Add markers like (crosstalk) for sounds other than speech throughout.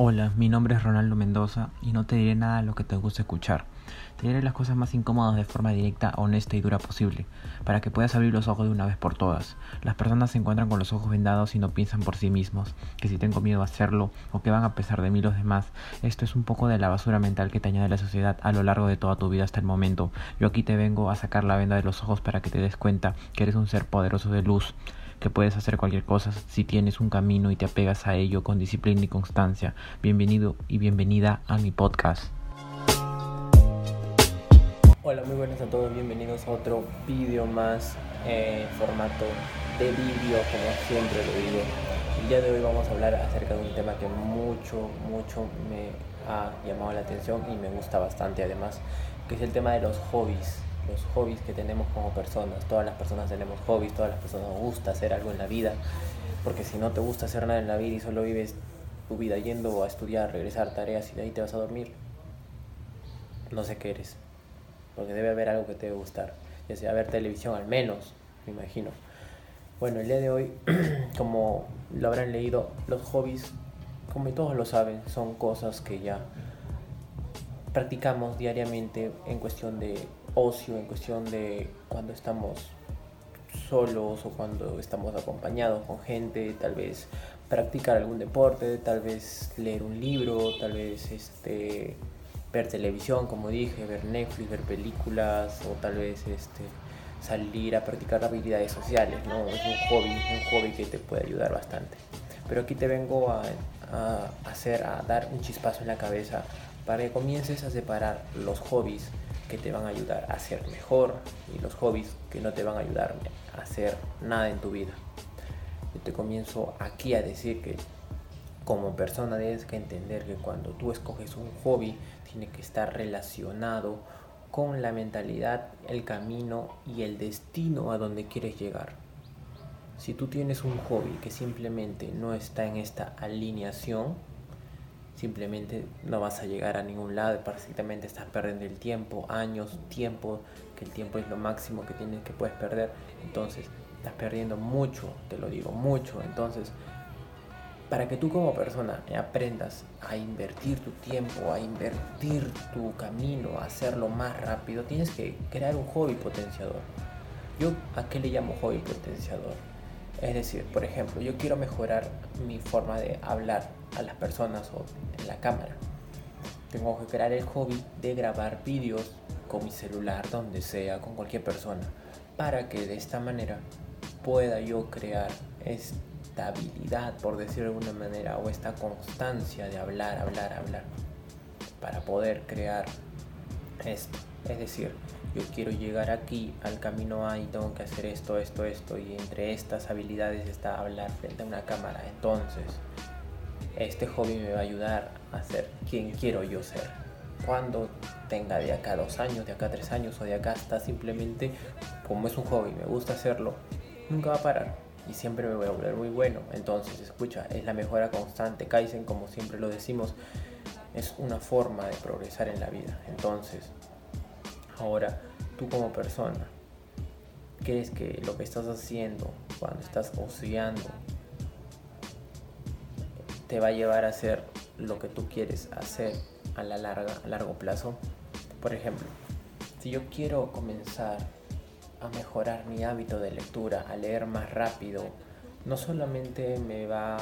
Hola, mi nombre es Ronaldo Mendoza y no te diré nada de lo que te gusta escuchar. Te diré las cosas más incómodas de forma directa, honesta y dura posible, para que puedas abrir los ojos de una vez por todas. Las personas se encuentran con los ojos vendados y no piensan por sí mismos, que si tengo miedo a hacerlo o que van a pesar de mí los demás. Esto es un poco de la basura mental que te añade la sociedad a lo largo de toda tu vida hasta el momento. Yo aquí te vengo a sacar la venda de los ojos para que te des cuenta que eres un ser poderoso de luz que puedes hacer cualquier cosa si tienes un camino y te apegas a ello con disciplina y constancia. Bienvenido y bienvenida a mi podcast. Hola, muy buenas a todos, bienvenidos a otro vídeo más en formato de vídeo, como siempre lo digo. El día de hoy vamos a hablar acerca de un tema que mucho, mucho me ha llamado la atención y me gusta bastante además, que es el tema de los hobbies los hobbies que tenemos como personas. Todas las personas tenemos hobbies, todas las personas nos gusta hacer algo en la vida, porque si no te gusta hacer nada en la vida y solo vives tu vida yendo a estudiar, regresar tareas y de ahí te vas a dormir, no sé qué eres, porque debe haber algo que te debe gustar, ya sea ver televisión al menos, me imagino. Bueno, el día de hoy, (clears throat) como lo habrán leído, los hobbies, como todos lo saben, son cosas que ya practicamos diariamente en cuestión de ocio, en cuestión de cuando estamos solos o cuando estamos acompañados con gente, tal vez practicar algún deporte, tal vez leer un libro, tal vez este ver televisión, como dije, ver Netflix, ver películas o tal vez este salir a practicar habilidades sociales, ¿no? Es un hobby, un hobby que te puede ayudar bastante. Pero aquí te vengo a, a hacer, a dar un chispazo en la cabeza para que comiences a separar los hobbies que te van a ayudar a ser mejor y los hobbies que no te van a ayudar a hacer nada en tu vida. Yo te comienzo aquí a decir que como persona debes que entender que cuando tú escoges un hobby tiene que estar relacionado con la mentalidad, el camino y el destino a donde quieres llegar. Si tú tienes un hobby que simplemente no está en esta alineación, simplemente no vas a llegar a ningún lado, prácticamente estás perdiendo el tiempo, años, tiempo, que el tiempo es lo máximo que tienes que puedes perder, entonces estás perdiendo mucho, te lo digo, mucho, entonces para que tú como persona aprendas a invertir tu tiempo, a invertir tu camino, a hacerlo más rápido, tienes que crear un hobby potenciador. Yo a qué le llamo hobby potenciador? Es decir, por ejemplo, yo quiero mejorar mi forma de hablar a las personas o en la cámara. Tengo que crear el hobby de grabar vídeos con mi celular, donde sea, con cualquier persona, para que de esta manera pueda yo crear esta habilidad, por decirlo de alguna manera, o esta constancia de hablar, hablar, hablar, para poder crear esto. Es decir, yo quiero llegar aquí al camino A y tengo que hacer esto, esto, esto, y entre estas habilidades está hablar frente a una cámara. Entonces, este hobby me va a ayudar a ser quien quiero yo ser. Cuando tenga de acá dos años, de acá tres años o de acá hasta simplemente, como es un hobby, me gusta hacerlo, nunca va a parar y siempre me voy a volver muy bueno. Entonces, escucha, es la mejora constante. Kaizen, como siempre lo decimos, es una forma de progresar en la vida. Entonces, Ahora, tú como persona, ¿crees que lo que estás haciendo cuando estás oceando te va a llevar a hacer lo que tú quieres hacer a la larga, a largo plazo? Por ejemplo, si yo quiero comenzar a mejorar mi hábito de lectura, a leer más rápido, no solamente me va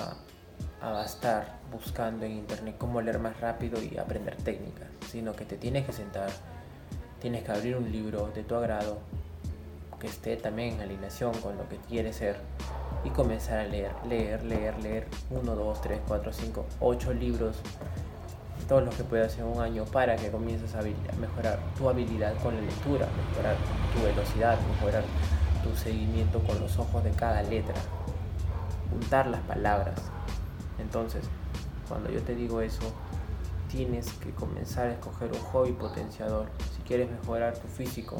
a bastar buscando en internet cómo leer más rápido y aprender técnicas, sino que te tienes que sentar tienes que abrir un libro de tu agrado que esté también en alineación con lo que quieres ser y comenzar a leer, leer, leer, leer 1, 2, 3, 4, 5, 8 libros, todos los que puedas en un año para que comiences a mejorar tu habilidad con la lectura, mejorar tu velocidad, mejorar tu seguimiento con los ojos de cada letra, juntar las palabras. Entonces, cuando yo te digo eso, tienes que comenzar a escoger un hobby potenciador. Si quieres mejorar tu físico,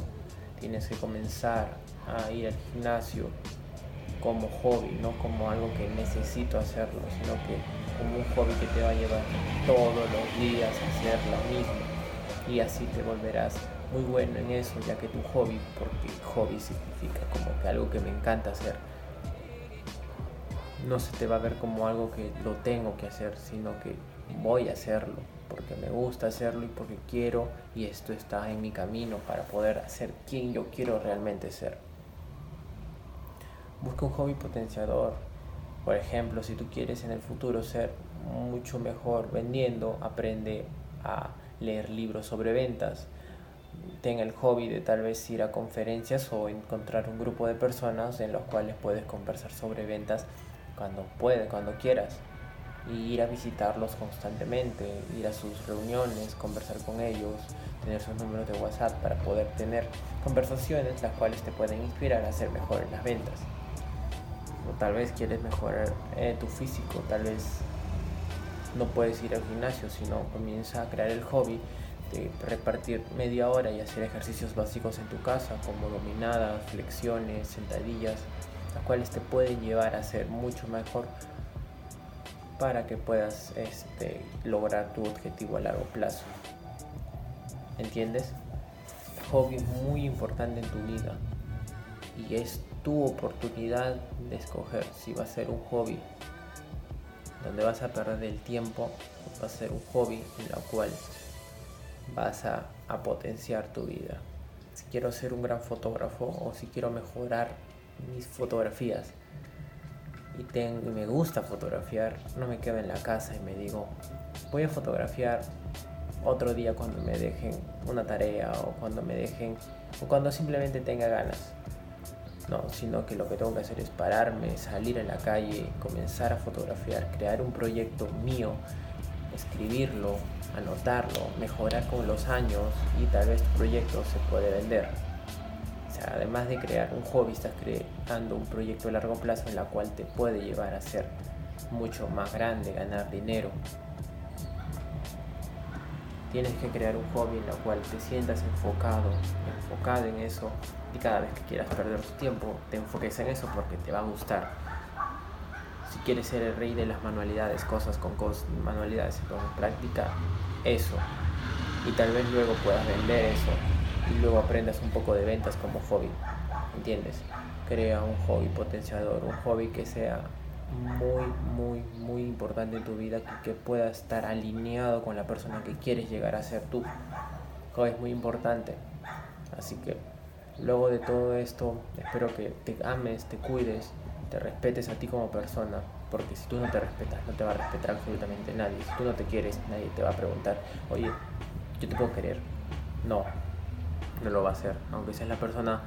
tienes que comenzar a ir al gimnasio como hobby, no como algo que necesito hacerlo, sino que como un hobby que te va a llevar todos los días a hacer lo mismo. Y así te volverás muy bueno en eso, ya que tu hobby, porque hobby significa como que algo que me encanta hacer, no se te va a ver como algo que lo tengo que hacer, sino que voy a hacerlo, porque me gusta hacerlo y porque quiero y esto está en mi camino para poder ser quien yo quiero realmente ser. Busca un hobby potenciador. Por ejemplo, si tú quieres en el futuro ser mucho mejor vendiendo, aprende a leer libros sobre ventas. Ten el hobby de tal vez ir a conferencias o encontrar un grupo de personas en los cuales puedes conversar sobre ventas cuando puedes, cuando quieras. Y ir a visitarlos constantemente, ir a sus reuniones, conversar con ellos, tener sus números de WhatsApp para poder tener conversaciones las cuales te pueden inspirar a ser mejor en las ventas. O tal vez quieres mejorar eh, tu físico, tal vez no puedes ir al gimnasio, sino comienza a crear el hobby de repartir media hora y hacer ejercicios básicos en tu casa, como dominadas, flexiones, sentadillas, las cuales te pueden llevar a ser mucho mejor para que puedas este, lograr tu objetivo a largo plazo. ¿Entiendes? hobby es muy importante en tu vida y es tu oportunidad de escoger si va a ser un hobby donde vas a perder el tiempo, va a ser un hobby en el cual vas a, potenciar tu vida. Si quiero ser un gran fotógrafo o si quiero mejorar mis fotografías y, tengo, y me gusta fotografiar, no me quedo en la casa y me digo, voy a fotografiar otro día cuando me dejen una tarea o cuando me dejen o cuando simplemente tenga ganas. No, sino que lo que tengo que hacer es pararme, salir a la calle, comenzar a fotografiar, crear un proyecto mío, escribirlo, anotarlo, mejorar con los años y tal vez tu proyecto se puede vender. O sea, además de crear un hobby, estás creando un proyecto a largo plazo en la cual te puede llevar a ser mucho más grande, ganar dinero, Tienes que crear un hobby en el cual te sientas enfocado, enfocado en eso y cada vez que quieras perder tu tiempo te enfoques en eso porque te va a gustar. Si quieres ser el rey de las manualidades, cosas con cosas, manualidades, entonces práctica eso y tal vez luego puedas vender eso y luego aprendas un poco de ventas como hobby. ¿Entiendes? Crea un hobby potenciador, un hobby que sea muy, muy, muy importante en tu vida que, que puedas estar alineado con la persona que quieres llegar a ser tú. Es muy importante. Así que luego de todo esto, espero que te ames, te cuides, te respetes a ti como persona. Porque si tú no te respetas, no te va a respetar absolutamente nadie. Si tú no te quieres, nadie te va a preguntar, oye, yo te puedo querer. No, no lo va a hacer. Aunque seas la persona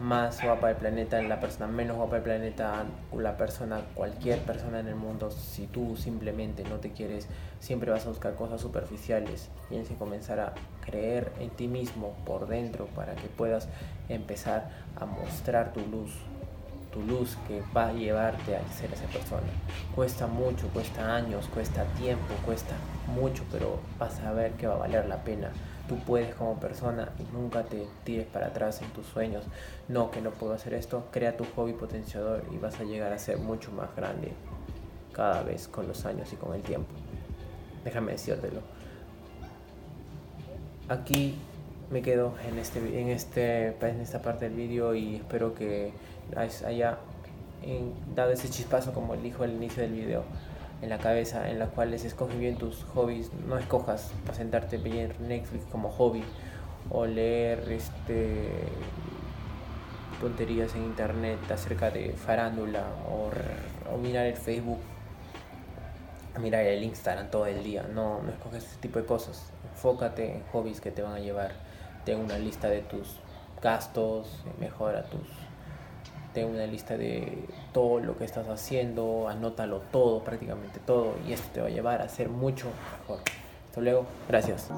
más guapa del planeta, la persona menos guapa del planeta, la persona, cualquier persona en el mundo, si tú simplemente no te quieres, siempre vas a buscar cosas superficiales. Tienes que comenzar a creer en ti mismo por dentro para que puedas empezar a mostrar tu luz, tu luz que va a llevarte a ser esa persona. Cuesta mucho, cuesta años, cuesta tiempo, cuesta mucho, pero vas a ver que va a valer la pena tú puedes como persona y nunca te tires para atrás en tus sueños. No, que no puedo hacer esto. Crea tu hobby potenciador y vas a llegar a ser mucho más grande cada vez con los años y con el tiempo. Déjame decírtelo. Aquí me quedo en, este, en, este, en esta parte del vídeo y espero que haya dado ese chispazo como dijo al inicio del vídeo en la cabeza en la cual escoge bien tus hobbies, no escojas para sentarte bien Netflix como hobby o leer este tonterías en internet acerca de farándula o, o mirar el Facebook, mirar el Instagram todo el día, no, no escoges ese tipo de cosas, enfócate en hobbies que te van a llevar, ten una lista de tus gastos, mejora tus una lista de todo lo que estás haciendo, anótalo todo, prácticamente todo, y esto te va a llevar a ser mucho mejor. Hasta luego, gracias.